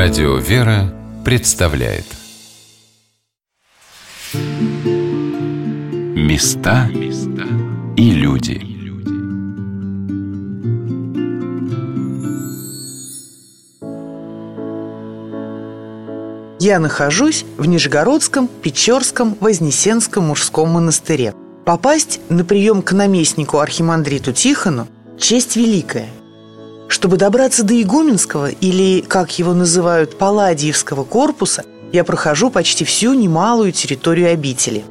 Радио «Вера» представляет Места и люди Я нахожусь в Нижегородском, Печорском, Вознесенском мужском монастыре. Попасть на прием к наместнику архимандриту Тихону – честь великая. Чтобы добраться до Игуменского, или, как его называют, Палладиевского корпуса, я прохожу почти всю немалую территорию обители.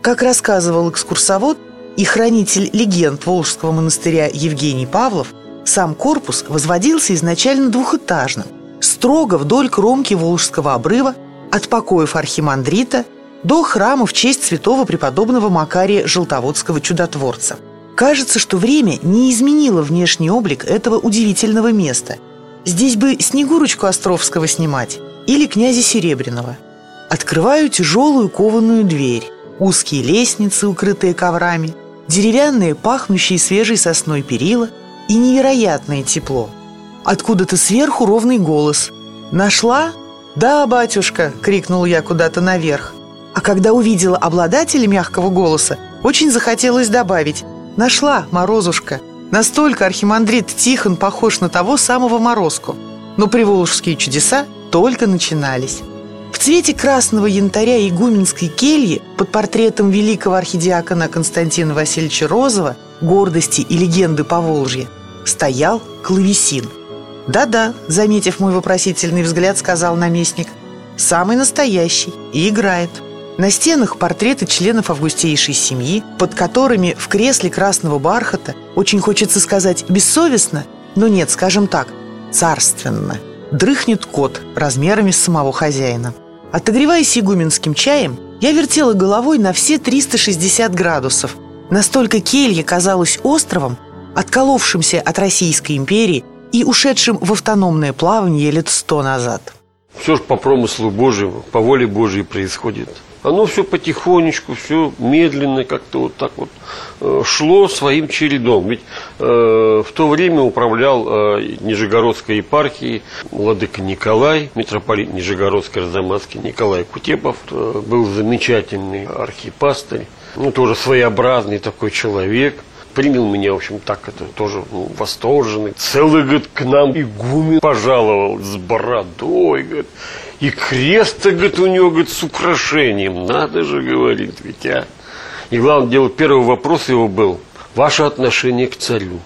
Как рассказывал экскурсовод и хранитель легенд Волжского монастыря Евгений Павлов, сам корпус возводился изначально двухэтажным, строго вдоль кромки Волжского обрыва от покоев архимандрита до храма в честь святого преподобного Макария Желтоводского чудотворца. Кажется, что время не изменило внешний облик этого удивительного места. Здесь бы Снегурочку Островского снимать или князя Серебряного. Открываю тяжелую кованую дверь, узкие лестницы, укрытые коврами, деревянные, пахнущие свежей сосной перила и невероятное тепло – Откуда-то сверху ровный голос. «Нашла?» «Да, батюшка!» — крикнул я куда-то наверх. А когда увидела обладателя мягкого голоса, очень захотелось добавить «Нашла, Морозушка!» Настолько архимандрит Тихон похож на того самого Морозку. Но приволжские чудеса только начинались. В цвете красного янтаря игуменской кельи под портретом великого архидиакона Константина Васильевича Розова «Гордости и легенды Поволжья» стоял клавесин – «Да-да», — заметив мой вопросительный взгляд, сказал наместник. «Самый настоящий и играет». На стенах портреты членов августейшей семьи, под которыми в кресле красного бархата, очень хочется сказать бессовестно, но нет, скажем так, царственно, дрыхнет кот размерами с самого хозяина. Отогреваясь игуменским чаем, я вертела головой на все 360 градусов. Настолько келья казалась островом, отколовшимся от Российской империи и ушедшим в автономное плавание лет сто назад. Все же по промыслу Божьему, по воле Божьей происходит. Оно все потихонечку, все медленно как-то вот так вот э, шло своим чередом. Ведь э, в то время управлял э, Нижегородской епархией владыка Николай, митрополит Нижегородской Арзамасский Николай Кутепов. Э, был замечательный архипастырь, ну, тоже своеобразный такой человек – принял меня, в общем, так это тоже ну, восторженный. Целый, говорит, к нам игумен пожаловал с бородой, говорит. И крест, говорит, у него, говорит, с украшением. Надо же, говорит, ведь, а. И главное дело, первый вопрос его был, ваше отношение к царю.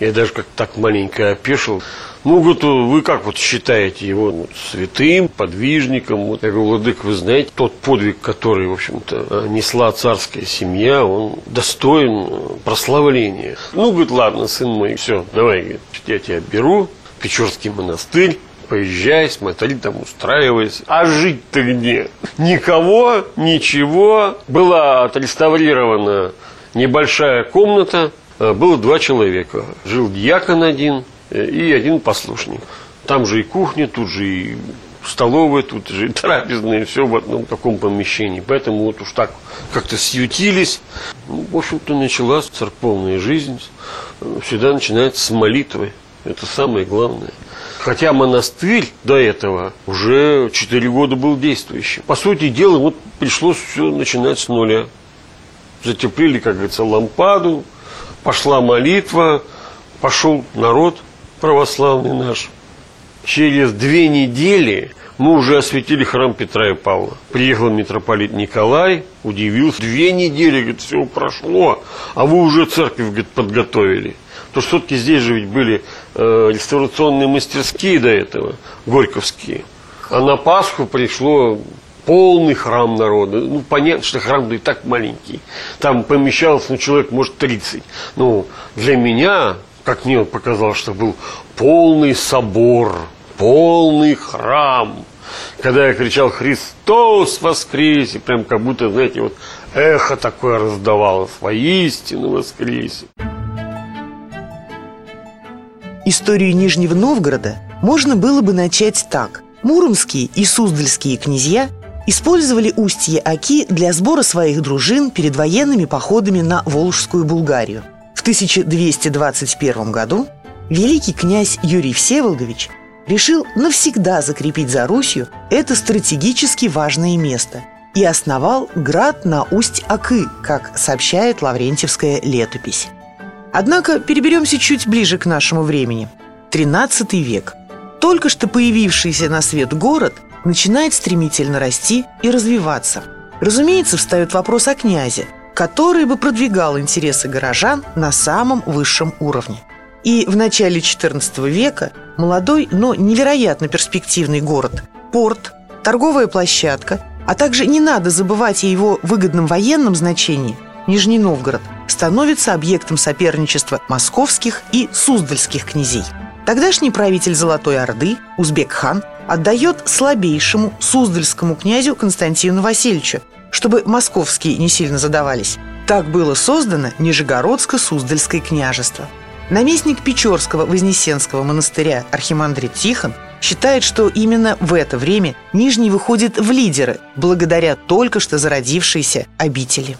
Я даже как так маленько опешил. Ну, вот вы как вот считаете его ну, святым, подвижником? Вот, я говорю, Владык, вы знаете, тот подвиг, который, в общем-то, несла царская семья, он достоин прославления. Ну, говорит, ладно, сын мой, все, давай, говорит, я тебя беру, Печорский монастырь, поезжай, смотри, там устраивайся. А жить-то где? Никого, ничего. Была отреставрирована небольшая комната, э, было два человека. Жил дьякон один – и один послушник. Там же и кухня, тут же и столовая, тут же и трапезная, все в одном таком помещении. Поэтому вот уж так как-то сютились. Ну, в общем-то, началась церковная жизнь. Всегда начинается с молитвы. Это самое главное. Хотя монастырь до этого уже 4 года был действующим. По сути дела, вот пришлось все начинать с нуля. Затеплили, как говорится, лампаду, пошла молитва, пошел народ, православный наш. Через две недели мы уже осветили храм Петра и Павла. Приехал митрополит Николай, удивился. Две недели, говорит, все прошло, а вы уже церковь, говорит, подготовили. То что все-таки здесь же ведь были э, реставрационные мастерские до этого, горьковские. А на Пасху пришло полный храм народа. Ну, понятно, что храм да и так маленький. Там помещалось, ну, человек, может, 30. Ну, для меня как мне показалось, что был полный собор, полный храм. Когда я кричал «Христос воскресе!», прям как будто, знаете, вот эхо такое раздавалось «Воистину воскресе!». Историю Нижнего Новгорода можно было бы начать так. Муромские и Суздальские князья использовали устье Оки для сбора своих дружин перед военными походами на Волжскую Булгарию – 1221 году великий князь Юрий Всеволодович решил навсегда закрепить за Русью это стратегически важное место и основал град на Усть-Акы, как сообщает Лаврентьевская летопись. Однако переберемся чуть ближе к нашему времени. 13 век. Только что появившийся на свет город начинает стремительно расти и развиваться. Разумеется, встает вопрос о князе, который бы продвигал интересы горожан на самом высшем уровне. И в начале XIV века молодой, но невероятно перспективный город, порт, торговая площадка, а также не надо забывать о его выгодном военном значении, Нижний Новгород, становится объектом соперничества московских и суздальских князей. Тогдашний правитель Золотой Орды, Узбек-хан, отдает слабейшему суздальскому князю Константину Васильевичу, чтобы московские не сильно задавались. Так было создано Нижегородско-Суздальское княжество. Наместник Печорского Вознесенского монастыря Архимандрит Тихон считает, что именно в это время Нижний выходит в лидеры благодаря только что зародившейся обители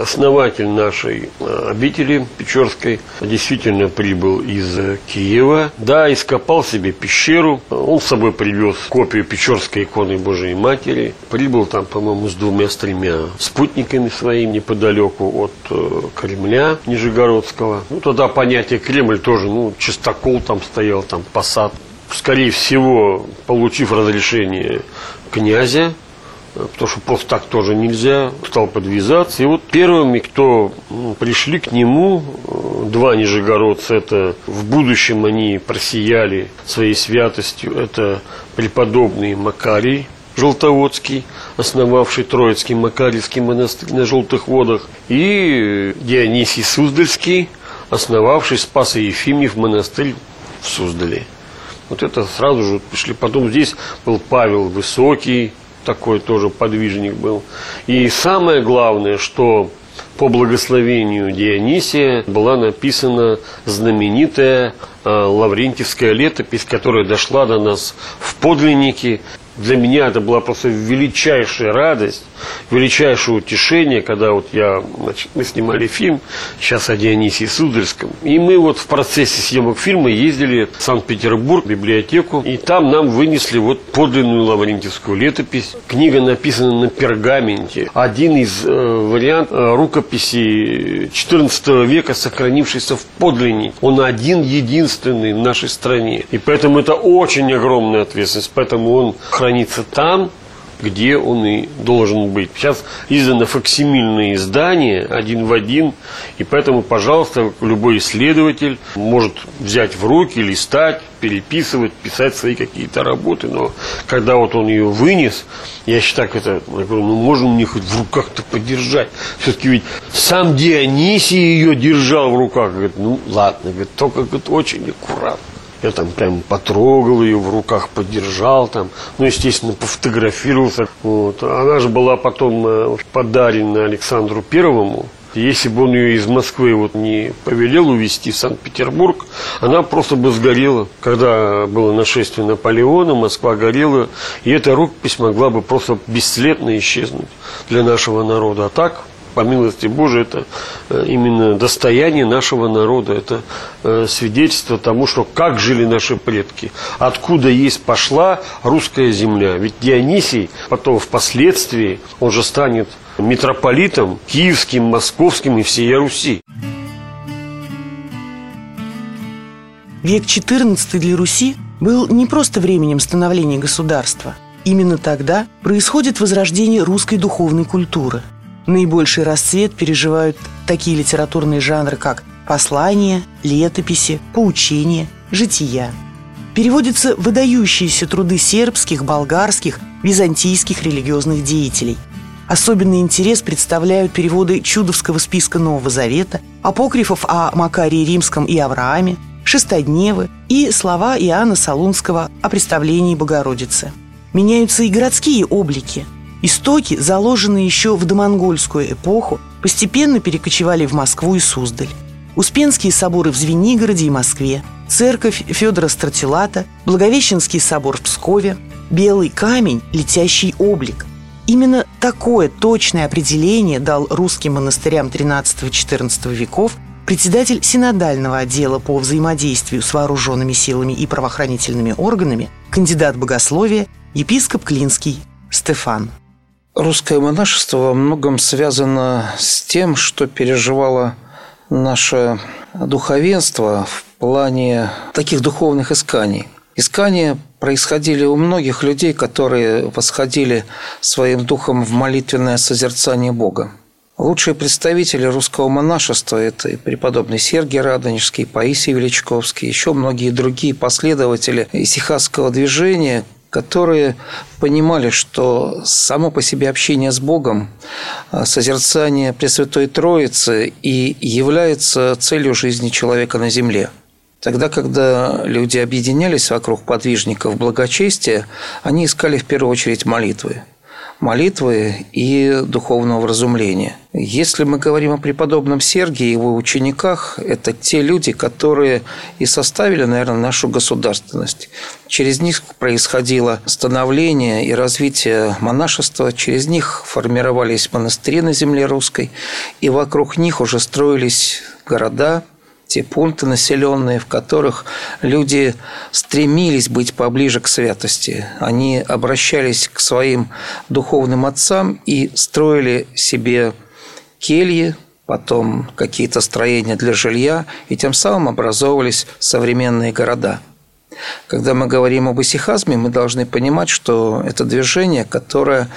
основатель нашей э, обители Печорской действительно прибыл из э, Киева. Да, ископал себе пещеру. Он с собой привез копию Печорской иконы Божией Матери. Прибыл там, по-моему, с двумя-тремя спутниками своими неподалеку от э, Кремля Нижегородского. Ну, тогда понятие Кремль тоже, ну, чистокол там стоял, там посад. Скорее всего, получив разрешение князя, потому что просто так тоже нельзя, стал подвязаться. И вот первыми, кто ну, пришли к нему, э, два нижегородца, это в будущем они просияли своей святостью, это преподобный Макарий Желтоводский, основавший Троицкий Макарьевский монастырь на Желтых водах, и Дионисий Суздальский, основавший Спаса Ефимьев монастырь в Суздале. Вот это сразу же пришли. Потом здесь был Павел Высокий, такой тоже подвижник был. И самое главное, что по благословению Дионисия была написана знаменитая э, Лаврентьевская летопись, которая дошла до нас в подлиннике для меня это была просто величайшая радость, величайшее утешение, когда вот я, значит, мы снимали фильм сейчас о Дионисии Сударском, и мы вот в процессе съемок фильма ездили в Санкт-Петербург, в библиотеку, и там нам вынесли вот подлинную лаврентьевскую летопись. Книга написана на пергаменте. Один из э, вариантов э, рукописи XIV века, сохранившийся в подлиннике. Он один единственный в нашей стране. И поэтому это очень огромная ответственность. Поэтому он хранится там, где он и должен быть. Сейчас издано факсимильное издание один в один, и поэтому, пожалуйста, любой исследователь может взять в руки, листать, переписывать, писать свои какие-то работы. Но когда вот он ее вынес, я считаю, это, я говорю, ну можно мне хоть в руках-то подержать. Все-таки ведь сам Дионисий ее держал в руках. Говорит, ну ладно, говорит, только говорит, очень аккуратно. Я там прям потрогал ее в руках, подержал там. Ну, естественно, пофотографировался. Вот. Она же была потом э, подарена Александру Первому. Если бы он ее из Москвы вот не повелел увезти в Санкт-Петербург, она просто бы сгорела. Когда было нашествие Наполеона, Москва горела, и эта рукопись могла бы просто бесследно исчезнуть для нашего народа. А так, по милости Божией, это э, именно достояние нашего народа. Это э, свидетельство тому, что как жили наши предки, откуда есть пошла русская земля. Ведь Дионисий потом впоследствии, он же станет митрополитом киевским, московским и всей Руси. Век XIV для Руси был не просто временем становления государства. Именно тогда происходит возрождение русской духовной культуры – Наибольший расцвет переживают такие литературные жанры, как послания, летописи, поучения, жития. Переводятся выдающиеся труды сербских, болгарских, византийских религиозных деятелей. Особенный интерес представляют переводы чудовского списка Нового Завета, апокрифов о Макарии Римском и Аврааме, Шестодневы и слова Иоанна Солунского о представлении Богородицы. Меняются и городские облики – Истоки, заложенные еще в домонгольскую эпоху, постепенно перекочевали в Москву и Суздаль. Успенские соборы в Звенигороде и Москве, церковь Федора Стратилата, Благовещенский собор в Пскове, белый камень, летящий облик. Именно такое точное определение дал русским монастырям XIII-XIV веков председатель синодального отдела по взаимодействию с вооруженными силами и правоохранительными органами, кандидат богословия, епископ Клинский Стефан. Русское монашество во многом связано с тем, что переживало наше духовенство в плане таких духовных исканий. Искания происходили у многих людей, которые восходили своим духом в молитвенное созерцание Бога. Лучшие представители русского монашества – это и преподобный Сергий Радонежский, Паисий Величковский, еще многие другие последователи исихасского движения, которые понимали, что само по себе общение с Богом, а, созерцание Пресвятой Троицы и является целью жизни человека на земле. Тогда, когда люди объединялись вокруг подвижников благочестия, они искали в первую очередь молитвы молитвы и духовного вразумления. Если мы говорим о преподобном Сергии и его учениках, это те люди, которые и составили, наверное, нашу государственность. Через них происходило становление и развитие монашества, через них формировались монастыри на земле русской, и вокруг них уже строились города, те пункты населенные, в которых люди стремились быть поближе к святости. Они обращались к своим духовным отцам и строили себе кельи, потом какие-то строения для жилья, и тем самым образовывались современные города. Когда мы говорим об исихазме, мы должны понимать, что это движение, которое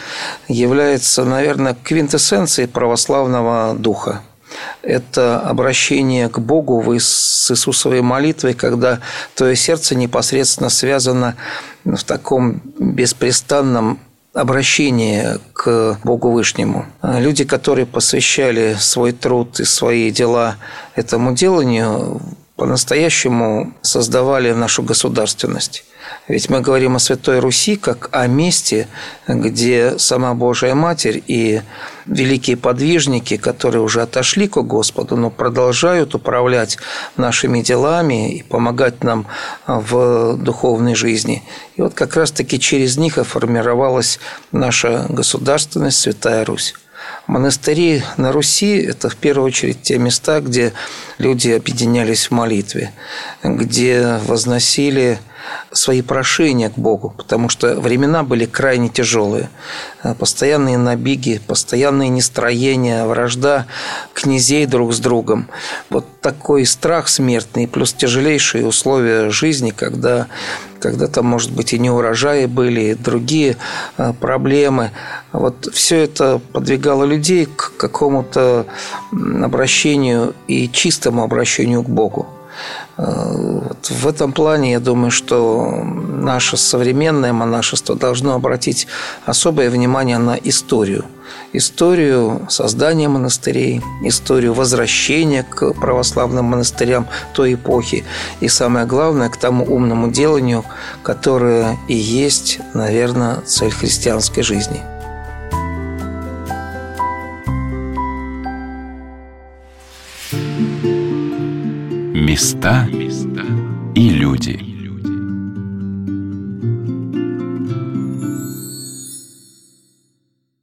является, наверное, квинтэссенцией православного духа – это обращение к Богу с Иисусовой молитвой, когда твое сердце непосредственно связано в таком беспрестанном обращении к Богу Вышнему. Люди, которые посвящали свой труд и свои дела этому деланию, по-настоящему создавали нашу государственность. Ведь мы говорим о Святой Руси как о месте, где сама Божия Матерь и великие подвижники, которые уже отошли к Господу, но продолжают управлять нашими делами и помогать нам в духовной жизни. И вот как раз-таки через них и формировалась наша государственность, Святая Русь. Монастыри на Руси – это в первую очередь те места, где люди объединялись в молитве, где возносили свои прошения к Богу, потому что времена были крайне тяжелые. Постоянные набеги, постоянные нестроения, вражда князей друг с другом. Вот такой страх смертный, плюс тяжелейшие условия жизни, когда когда там, может быть, и неурожаи были, и другие а, проблемы. Вот все это подвигало людей к какому-то обращению и чистому обращению к Богу. Вот в этом плане я думаю, что наше современное монашество должно обратить особое внимание на историю. Историю создания монастырей, историю возвращения к православным монастырям той эпохи и, самое главное, к тому умному деланию, которое и есть, наверное, цель христианской жизни – Места и люди.